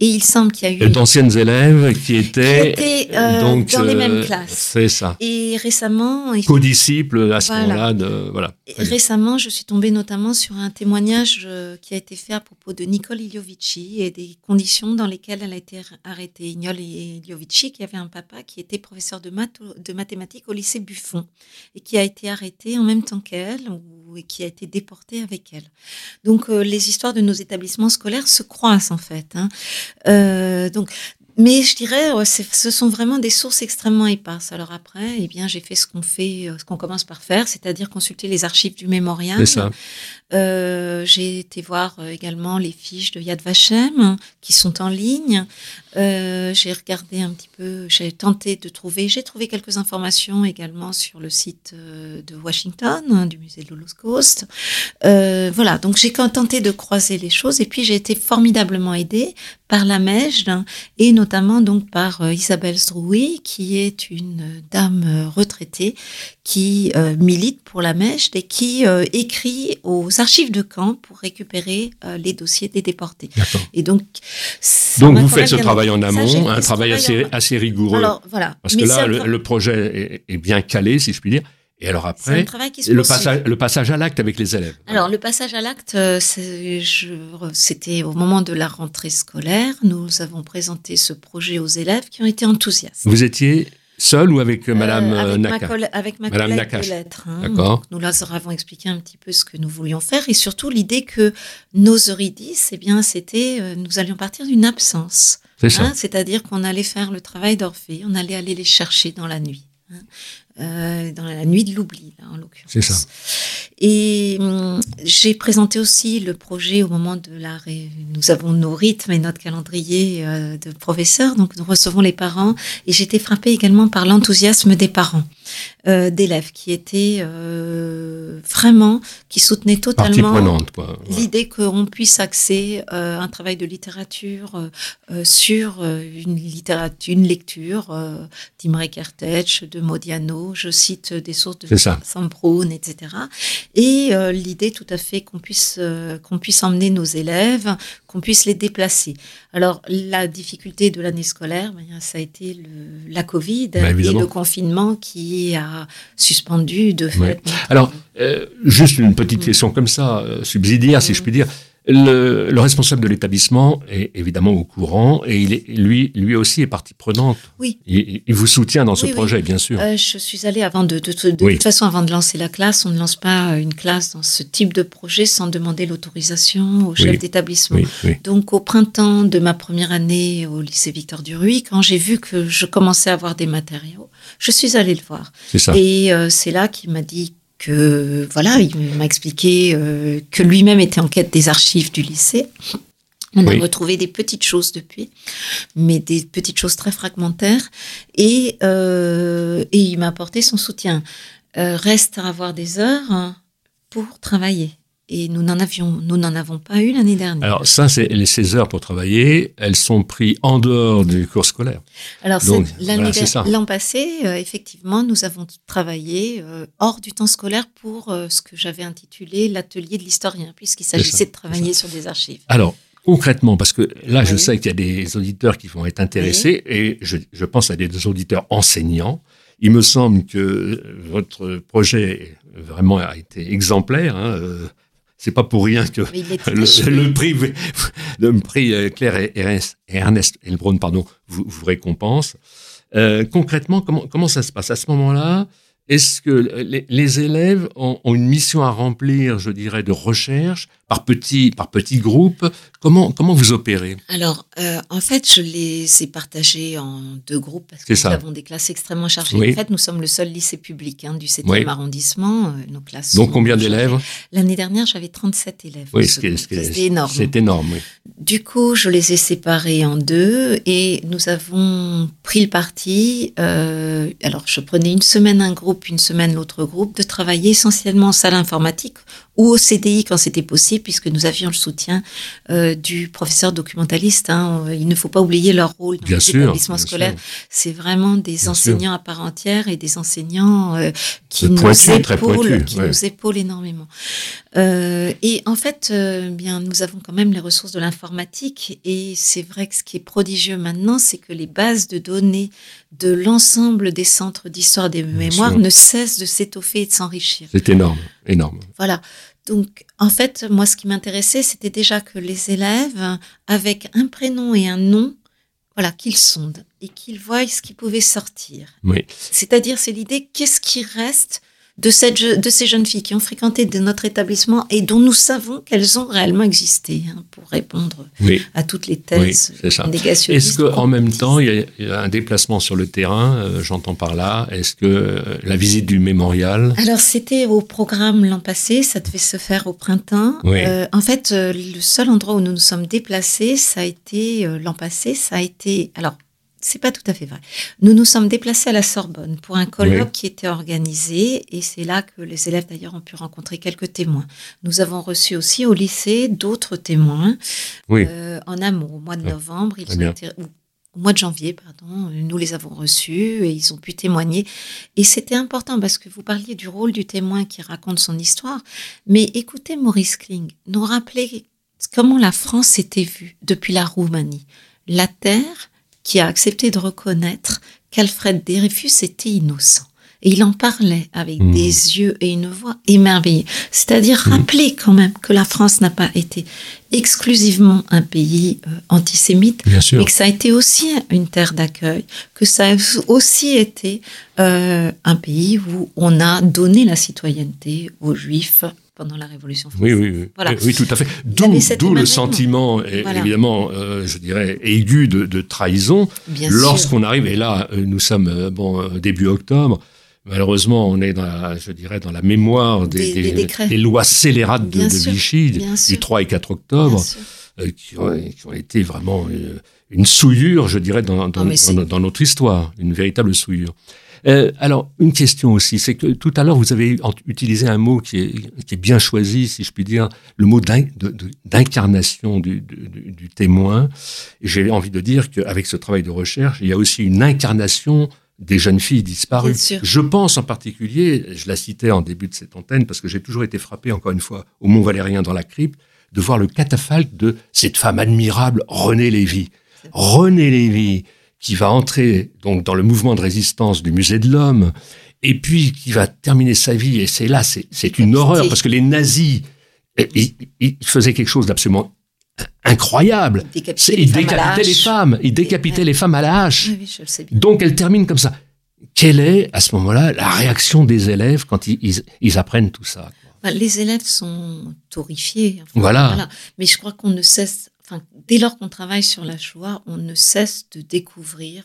Et il semble qu'il y a eu... d'anciennes élèves qui étaient, étaient, donc dans les mêmes classes. C'est ça. Et récemment, Co-disciples à ce Voilà. moment-là. de Voilà. Et. Récemment, je suis tombée notamment sur un témoignage qui a été fait à propos de Nicole Iliovici et des conditions dans lesquelles elle a été ar- arrêtée. Nicole Iliovici, qui avait un papa qui était professeur de, maths au- de mathématiques au lycée Buffon et qui a été arrêté en même temps qu'elle et qui a été déporté avec elle. Donc, euh, les histoires de nos établissements scolaires se croisent en fait. hein. Euh, donc, mais je dirais, c'est- ce sont vraiment des sources extrêmement éparses. Alors après, eh bien, j'ai fait ce qu'on fait, euh, ce qu'on commence par faire, c'est-à-dire consulter les archives du mémorial. C'est ça. Euh, j'ai été voir euh, également les fiches de Yad Vashem qui sont en ligne. Euh, j'ai regardé un petit peu, j'ai tenté de trouver, j'ai trouvé quelques informations également sur le site euh, de Washington, hein, du musée de l'Holocauste. Euh, voilà, donc j'ai tenté de croiser les choses et puis j'ai été formidablement aidée par la Mège et notamment donc par euh, Isabelle Sdrouy qui est une euh, dame euh, retraitée qui euh, milite pour la Mèche et qui euh, écrit aux archives de camp pour récupérer euh, les dossiers des déportés. Et donc, Donc vous faites ce travail en. Ça, amont, un travail assez, en- assez rigoureux. Alors voilà. parce que là, le, projet est, est bien calé, si je puis dire. Et alors après, le passage, le passage à l'acte avec les élèves. Alors, le passage à l'acte, euh, c'était au moment de la rentrée scolaire. Nous avons présenté ce projet aux élèves qui ont été enthousiastes. Vous étiez seul ou avec euh, Madame Euh, euh, avec, ma Naka coll- avec ma Madame collègue de lettres. hein. D'accord. Nous leur avons expliqué un petit peu ce que nous voulions faire et surtout l'idée que nos Eurydice, eh bien, c'était, euh, nous allions partir d'une absence. C'est ça. Hein, C'est-à-dire qu'on allait faire le travail d'Orphée, on allait aller les chercher dans la nuit. hein. Euh, dans la nuit de l'oubli, en l'occurrence. C'est ça. Et hum, j'ai présenté aussi le projet au moment de la... ré- Nous avons nos rythmes et notre calendrier euh, de professeurs, donc nous recevons les parents. Et j'étais frappée également par l'enthousiasme des parents, euh, d'élèves, qui étaient euh, vraiment, qui soutenaient totalement l'idée qu'on puisse axer euh, un travail de littérature sur une littérature, une lecture d'Imre Kertész, de Modiano, je cite des sources de. Samproun, etc. Et l'idée tout à fait qu'on puisse qu'on puisse emmener nos élèves, qu'on puisse les déplacer. Alors la difficulté de l'année scolaire, ben, ça a été le, la Covid Ben, et le confinement qui a suspendu de fait. Ouais. Alors, euh, juste une petite question comme ça, euh, subsidiaire, si je puis dire. Le, le responsable de l'établissement est évidemment au courant et il est, lui, lui aussi est partie prenante. Oui. Il, il vous soutient dans ce Oui, oui. projet, bien sûr. Euh, je suis allée avant de, de, de, de Oui. toute façon avant de lancer la classe, on ne lance pas une classe dans ce type de projet sans demander l'autorisation au chef d'établissement. oui, oui. Donc au printemps de ma première année au lycée Victor Duruy, quand j'ai vu que je commençais à avoir des matériaux, je suis allée le voir. C'est ça. Et euh, c'est là qu'il m'a dit que voilà, il m'a expliqué euh, que lui-même était en quête des archives du lycée. On Oui. a retrouvé des petites choses depuis, mais des petites choses très fragmentaires. Et, euh, et il m'a apporté son soutien. Euh, reste à avoir des heures hein, pour travailler. Et nous n'en avions, nous n'en avons pas eu l'année dernière. Alors ça, c'est les 16 heures pour travailler, elles sont prises en dehors du cours scolaire. Alors l'an passé, euh, effectivement, nous avons travaillé euh, hors du temps scolaire pour euh, ce que j'avais intitulé l'atelier de l'historien, puisqu'il s'agissait de travailler sur des archives. Alors concrètement, parce que là, je sais qu'il y a des auditeurs qui vont être intéressés, et je, je pense à des auditeurs enseignants. Il me semble que votre projet vraiment a été exemplaire. Hein, c'est pas pour rien que le, prix, le prix euh, Claire et Ernest, Ernest Elbron, pardon, vous, vous récompense. Euh, concrètement, comment, comment ça se passe? À ce moment-là est-ce que les, élèves ont, une mission à remplir, je dirais, de recherche par petits par petits groupes Comment comment vous opérez? Alors, euh, en fait, je les ai partagés en deux groupes parce que nous avons des classes extrêmément chargées. En fait, nous sommes le seul lycée public hein, du 7e arrondissement. Euh, nos classes. Donc, combien d'élèves? L'année dernière, j'avais 37 élèves. Oui, c'est énorme. C'est énorme. Oui. Du coup, je les ai séparés en deux et nous avons pris le parti. Euh, alors, je prenais une semaine un groupe, une semaine l'autre groupe, de travailler essentiellement en salle informatique ou au CDI quand c'était possible, puisque nous avions le soutien euh, du professeur documentaliste. Hein. Il ne faut pas oublier leur rôle dans l'établissement scolaire. C'est vraiment des enseignants à part entière et des enseignants euh, qui, nous, épaulent, qui nous épaulent énormément. Euh, et en fait, bien, nous avons quand même les ressources de l'informatique. Et c'est vrai que ce qui est prodigieux maintenant, c'est que les bases de données de l'ensemble des centres d'histoire des mémoires ne cessent de s'étoffer et de s'enrichir. C'est énorme, énorme. Voilà. Donc, en fait, moi, ce qui m'intéressait, c'était déjà que les élèves, avec un prénom et un nom, voilà, qu'ils sondent et qu'ils voient ce qui pouvait sortir. Oui. C'est-à-dire, c'est l'idée, qu'est-ce qui reste de, cette, de ces jeunes filles qui ont fréquenté de notre établissement et dont nous savons qu'elles ont réellement existé hein, pour répondre à toutes les thèses négationnistes. Est-ce qu'en même temps, il y, a, un déplacement sur le terrain, euh, j'entends par là, est-ce que euh, la visite du mémorial Alors c'était au programme l'an passé, ça devait se faire au printemps. Euh, en fait, le seul endroit où nous nous sommes déplacés, ça a été l'an passé, ça a été... Alors, c'est pas tout à fait vrai. Nous nous sommes déplacés à la Sorbonne pour un colloque qui était organisé et c'est là que les élèves d'ailleurs ont pu rencontrer quelques témoins. Nous avons reçu aussi au lycée d'autres témoins euh, en amont au mois de novembre. Ils ont été, au mois de janvier, pardon, nous les avons reçus et ils ont pu témoigner. Et c'était important parce que vous parliez du rôle du témoin qui raconte son histoire, mais écoutez Maurice Kling nous rappeler comment la France s'était vue depuis la Roumanie. La terre, qui a accepté de reconnaître qu'Alfred Dreyfus était innocent. Et il en parlait avec mmh. des yeux et une voix émerveillée. C'est-à-dire mmh. rappeler quand même que la France n'a pas été exclusivement un pays euh, antisémite, mais que ça a été aussi une terre d'accueil, que ça a aussi été euh, un pays où on a donné la citoyenneté aux juifs, pendant la Révolution française. Oui, oui, oui, oui tout à fait. D'où le sentiment, évidemment, euh, je dirais, aigu de, trahison lorsqu'on arrive, et là, euh, nous sommes euh, bon, début octobre, Malheureusement, on est dans la, je dirais, dans la mémoire des, des, lois scélérates de, Vichy du 3 et 4 octobre, qui, ont, été vraiment une souillure, je dirais, dans, dans, dans, notre histoire, une véritable souillure. Euh, alors, une question aussi, c'est que tout à l'heure, vous avez utilisé un mot qui est, qui est bien choisi, si je puis dire, le mot d'incarnation du, du, du, témoin. J'ai envie de dire qu'avec ce travail de recherche, il y a aussi une incarnation des jeunes filles disparues. Je pense en particulier, je la citais en début de cette antenne, parce que j'ai toujours été frappé, encore une fois, au Mont Valérien dans la crypte, de voir le catafalque de cette femme admirable, René Lévy. René Lévy, qui va entrer donc dans le mouvement de résistance du musée de l'homme, et puis qui va terminer sa vie, et c'est là, c'est une horreur, parce que les nazis, ils, faisaient quelque chose d'absolument incroyable. Ils décapitaient, les, femmes, ils décapitaient les femmes à la hache. donc elle termine comme ça. Quelle est, à ce moment-là, la réaction des élèves quand ils, apprennent tout ça Les élèves sont horrifiés. voilà. Mais je crois qu'on ne cesse dès lors qu'on travaille sur la Shoah, on ne cesse de découvrir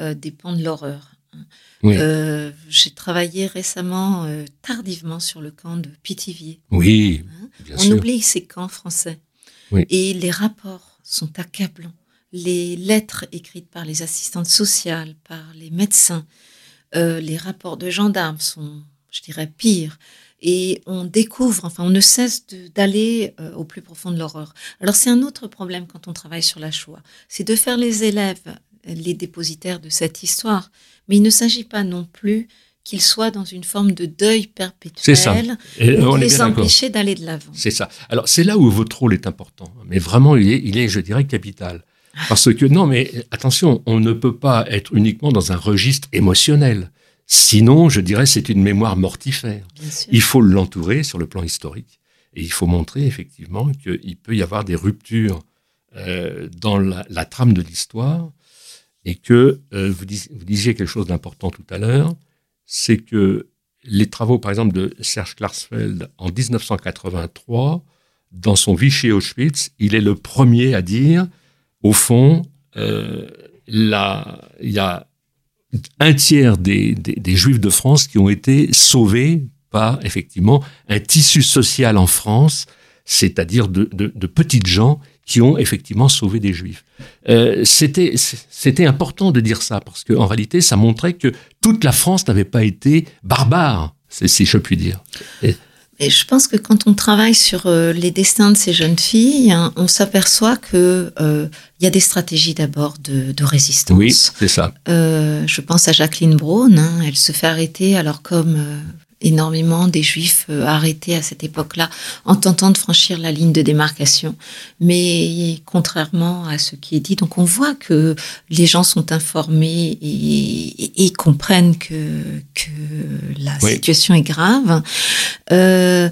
euh, des pans de l'horreur. Hein. Euh, j'ai travaillé récemment, euh, tardivement, sur le camp de Pithiviers. Oui, hein. On oublie ces camps français. Et les rapports sont accablants. Les lettres écrites par les assistantes sociales, par les médecins, les rapports de gendarmes sont, je dirais, pires. Et on découvre, enfin, on ne cesse d'aller euh, au plus profond de l'horreur. Alors, c'est un autre problème quand on travaille sur la Shoah, c'est de faire les élèves les dépositaires de cette histoire, mais il ne s'agit pas non plus qu'ils soient dans une forme de deuil perpétuel, et on les empêcher d'aller de l'avant. C'est ça. Alors c'est là où votre rôle est important, mais vraiment il est, il est, je dirais, capital. Parce que non, mais attention, on ne peut pas être uniquement dans un registre émotionnel. Sinon, je dirais, c'est une mémoire mortifère. Il faut l'entourer sur le plan historique. Et il faut montrer effectivement qu'il peut y avoir des ruptures euh, dans la, trame de l'histoire et que euh, vous, vous, disiez quelque chose d'important tout à l'heure, c'est que les travaux, par exemple, de Serge Klarsfeld en 1983, dans son Vichy Auschwitz, il est le premier à dire, au fond, euh, il y a un tiers des, Juifs de France qui ont été sauvés par, effectivement, un tissu social en France, c'est-à-dire de, petites gens qui ont effectivement sauvé des Juifs. Euh, c'était, c'était important de dire ça, parce qu'en réalité, ça montrait que toute la France n'avait pas été barbare, si je puis dire. Je pense que quand on travaille sur euh, les destins de ces jeunes filles, hein, on s'aperçoit que euh, il y a des stratégies d'abord de, de, résistance. Oui, c'est ça. Euh, je pense à Jacqueline Braun. Hein, elle se fait arrêter alors comme énormément des juifs euh, arrêtés à cette époque-là en tentant de franchir la ligne de démarcation. Mais contrairement à ce qui est dit, donc on voit que les gens sont informés et, comprennent que, que la situation est grave. Euh,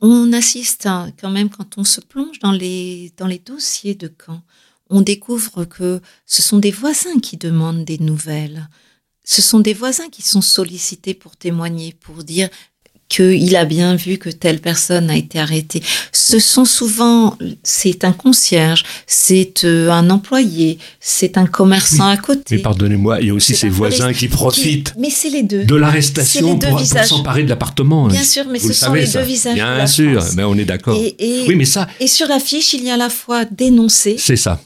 on assiste quand même quand on se plonge dans les, dans les dossiers de camp, on découvre que ce sont des voisins qui demandent des nouvelles ce sont des voisins qui sont sollicités pour témoigner, pour dire qu'il a bien vu que telle personne a été arrêtée. Ce sont souvent, c'est un concierge, c'est euh, un employé, c'est un commerçant à côté. Mais pardonnez-moi, il y a aussi ces voisins qui profitent mais c'est les deux. de l'arrestation pour, s'emparer de l'appartement. Bien sûr, mais ce sont les deux visages. Bien sûr, mais on est d'accord. oui, mais ça. Et sur l'affiche, il y a à la fois dénoncé. C'est ça.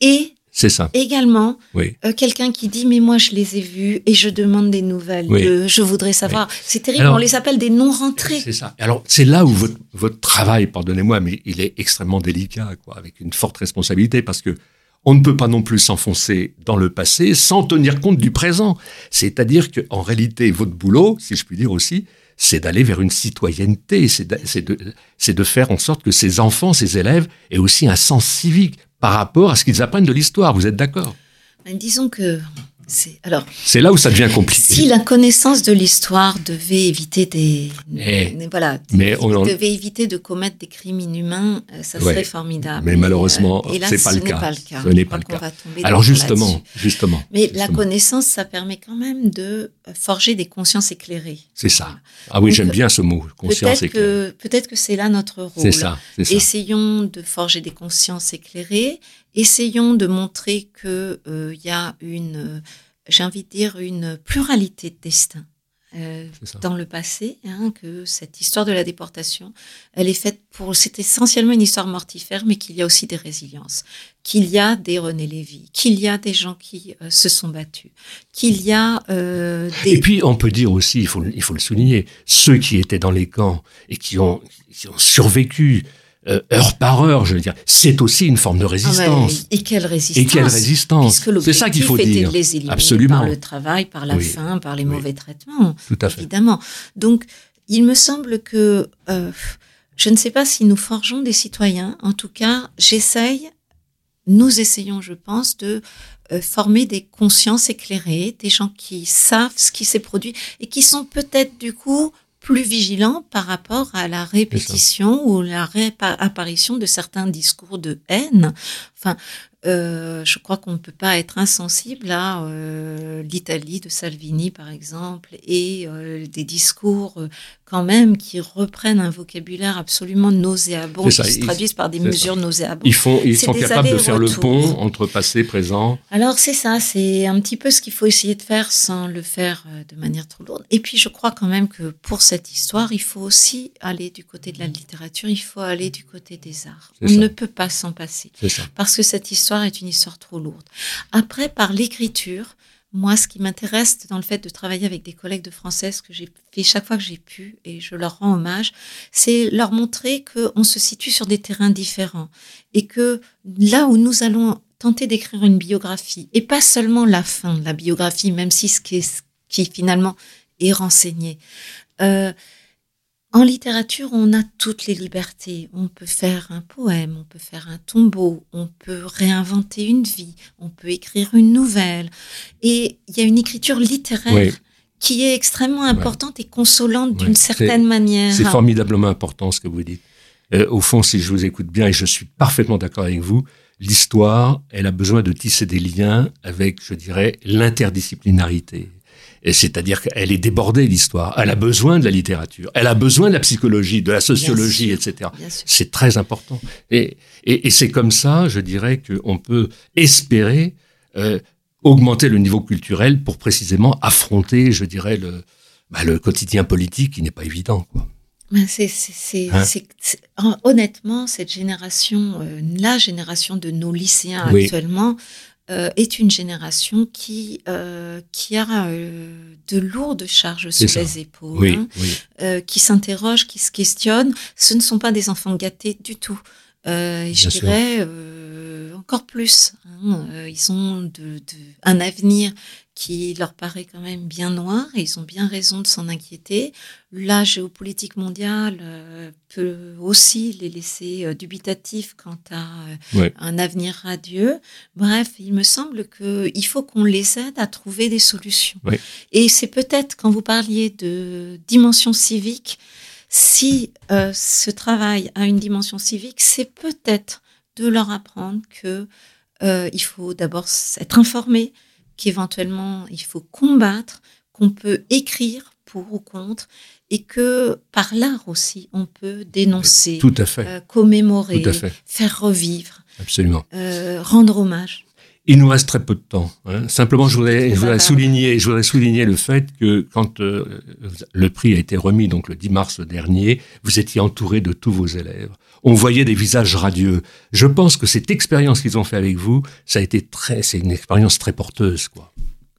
Et c'est ça. Également, oui. Euh, quelqu'un qui dit mais moi je les ai vus et je demande des nouvelles. je voudrais savoir. C'est terrible. on les appelle des non rentrés. C'est ça. Alors c'est là où votre, votre travail, pardonnez-moi, mais il est extrêmement délicat, quoi, avec une forte responsabilité, parce que on ne peut pas non plus s'enfoncer dans le passé sans tenir compte du présent. C'est-à-dire qu'en réalité, votre boulot, si je puis dire aussi, c'est d'aller vers une citoyenneté, c'est de, de, faire en sorte que ces enfants, ces élèves aient aussi un sens civique par rapport à ce qu'ils apprennent de l'histoire. Vous êtes d'accord? Ben, Disons que alors. C'est là où ça devient compliqué. Si la connaissance de l'histoire devait éviter des, eh, voilà, mais on devait éviter de commettre des crimes inhumains, euh, ça serait formidable. Mais malheureusement, euh, c'est pas, pas, le cas. Ce n'est pas le cas. Alors justement, justement. Mais la connaissance, ça permet quand même de euh, forger des consciences éclairées. C'est ça. Ah oui, j'aime bien ce mot, conscience éclairée. Peut-être que c'est là notre rôle. C'est ça, ça. Essayons de forger des consciences éclairées essayons de montrer qu'il euh, y a une, euh, j'ai envie de dire, une pluralité de destins. Euh, dans le passé, hein, que cette histoire de la déportation, elle est faite pour, c'est essentiellement une histoire mortifère, mais qu'il y a aussi des résiliences, qu'il y a des René Lévy, qu'il y a des gens qui se sont battus, qu'il y a des... Et puis on peut dire aussi, il faut, il faut le souligner, ceux qui étaient dans les camps et qui ont, qui ont survécu euh, heure par heure, je veux dire. C'est aussi une forme de ah, résistance. et quelle résistance Et quelle résistance C'est ça qu'il faut dire. De les éliminer Absolument. Par le travail, par la faim, par les mauvais traitements. Tout à fait. Évidemment. Donc, il me semble que euh, je ne sais pas si nous forgeons des citoyens. En tout cas, j'essaye. Nous essayons, je pense, de euh, former des consciences éclairées, des gens qui savent ce qui s'est produit et qui sont peut-être du coup plus vigilant par rapport à la répétition ou la réapparition de certains discours de haine. Enfin, euh, je crois qu'on ne peut pas être insensible à euh, l'Italie de Salvini, par exemple, et euh, des discours quand même qui reprennent un vocabulaire absolument nauséabond, qui se traduisent par des mesures nauséabondes. Ils, font, ils sont capables de faire le pont entre passé, présent. Alors c'est ça, c'est un petit peu ce qu'il faut essayer de faire sans le faire de manière trop lourde. Et puis je crois quand même que pour cette histoire, il faut aussi aller du côté de la littérature, il faut aller du côté des arts. On ne peut pas s'en passer. Parce que cette histoire est une histoire trop lourde. Après, par l'écriture, moi, ce qui m'intéresse dans le fait de travailler avec des collègues de français, ce que j'ai fait chaque fois que j'ai pu, et je leur rends hommage, c'est leur montrer qu'on se situe sur des terrains différents et que là où nous allons tenter d'écrire une biographie, et pas seulement la fin de la biographie, même si ce qui, qui finalement est renseigné. Euh, en littérature, on a toutes les libertés. On peut faire un poème, on peut faire un tombeau, on peut réinventer une vie, on peut écrire une nouvelle. Et il y a une écriture littéraire qui est extrêmement importante et consolante d'une certaine manière. C'est formidablement important ce que vous dites. Euh, au fond, si je vous écoute bien, et je suis parfaitement d'accord avec vous, l'histoire, elle a besoin de tisser des liens avec, je dirais, l'interdisciplinarité. C'est-à-dire qu'elle est débordée, l'histoire. Elle a besoin de la littérature. Elle a besoin de la psychologie, de la sociologie, etc. C'est très important. Et, et, c'est comme ça, je dirais, qu'on peut espérer euh, augmenter le niveau culturel pour précisément affronter, je dirais, le, bah, le quotidien politique qui n'est pas évident. Quoi. C'est, hein honnêtement, cette génération, euh, la génération de nos lycéens actuellement, euh, est une génération qui, euh, qui a euh, de lourdes charges sur les épaules, hein, qui s'interroge, qui se questionne. Ce ne sont pas des enfants gâtés du tout. je dirais encore plus. Hein, ils ont de, un avenir qui leur paraît quand même bien noir et ils ont bien raison de s'en inquiéter. La géopolitique mondiale euh, peut aussi les laisser euh, dubitatifs quant à euh, un avenir radieux. Bref, il me semble qu'il faut qu'on les aide à trouver des solutions. Et c'est peut-être quand vous parliez de dimension civique, si ce travail a une dimension civique, c'est peut-être de leur apprendre que il faut d'abord être informé, qu'éventuellement il faut combattre, qu'on peut écrire pour ou contre, et que par l'art aussi on peut dénoncer, Tout à fait. Euh, commémorer, faire revivre, Absolument. Euh, rendre hommage. Il nous reste très peu de temps. Hein. Simplement, je voudrais, je voudrais souligner, je voudrais souligner le fait que quand euh, le prix a été remis, donc le 10 mars dernier, vous étiez entouré de tous vos élèves. On voyait des visages radieux. Je pense que cette expérience qu'ils ont fait avec vous, ça a été très, c'est une expérience très porteuse, quoi.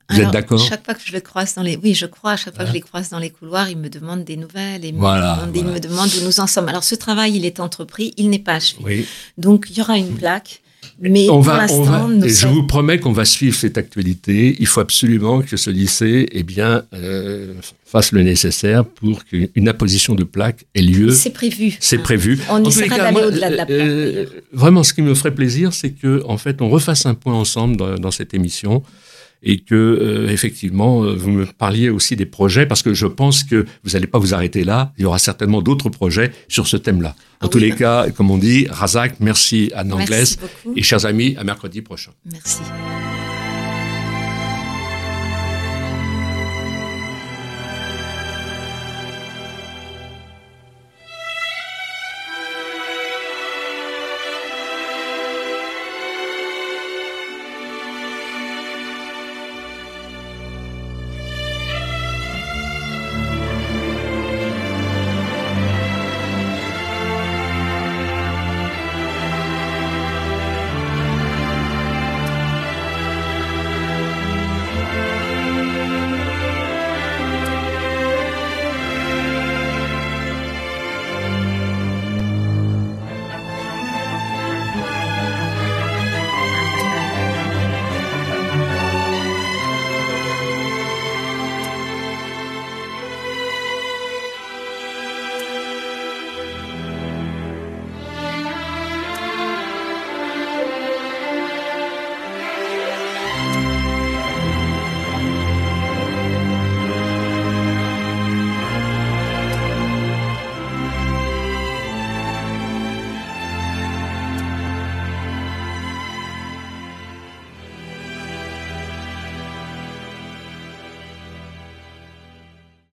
Vous êtes d'accord Chaque fois que je les croise dans les, oui, je crois. Chaque fois que je les croise dans les couloirs, ils me demandent des nouvelles et voilà, ils me demandent où nous en sommes. Alors, ce travail, il est entrepris, il n'est pas achevé. Oui. Donc, il y aura une plaque. Mais on va, et je vous promets qu'on va suivre cette actualité. Il faut absolument que ce lycée eh bien, euh, fasse le nécessaire pour qu'une apposition de plaque ait lieu. C'est prévu. C'est prévu. On essaiera d'aller au-delà de la plaque. Euh, vraiment, ce qui me ferait plaisir, c'est que en fait, on refasse un point ensemble dans cette émission et que euh, effectivement euh, vous me parliez aussi des projets parce que je pense que vous n'allez pas vous arrêter là. Il y aura certainement d'autres projets sur ce thème-là. En ah tous les cas, comme on dit, Razak, merci à Anglaise et chers amis, à mercredi prochain. Merci.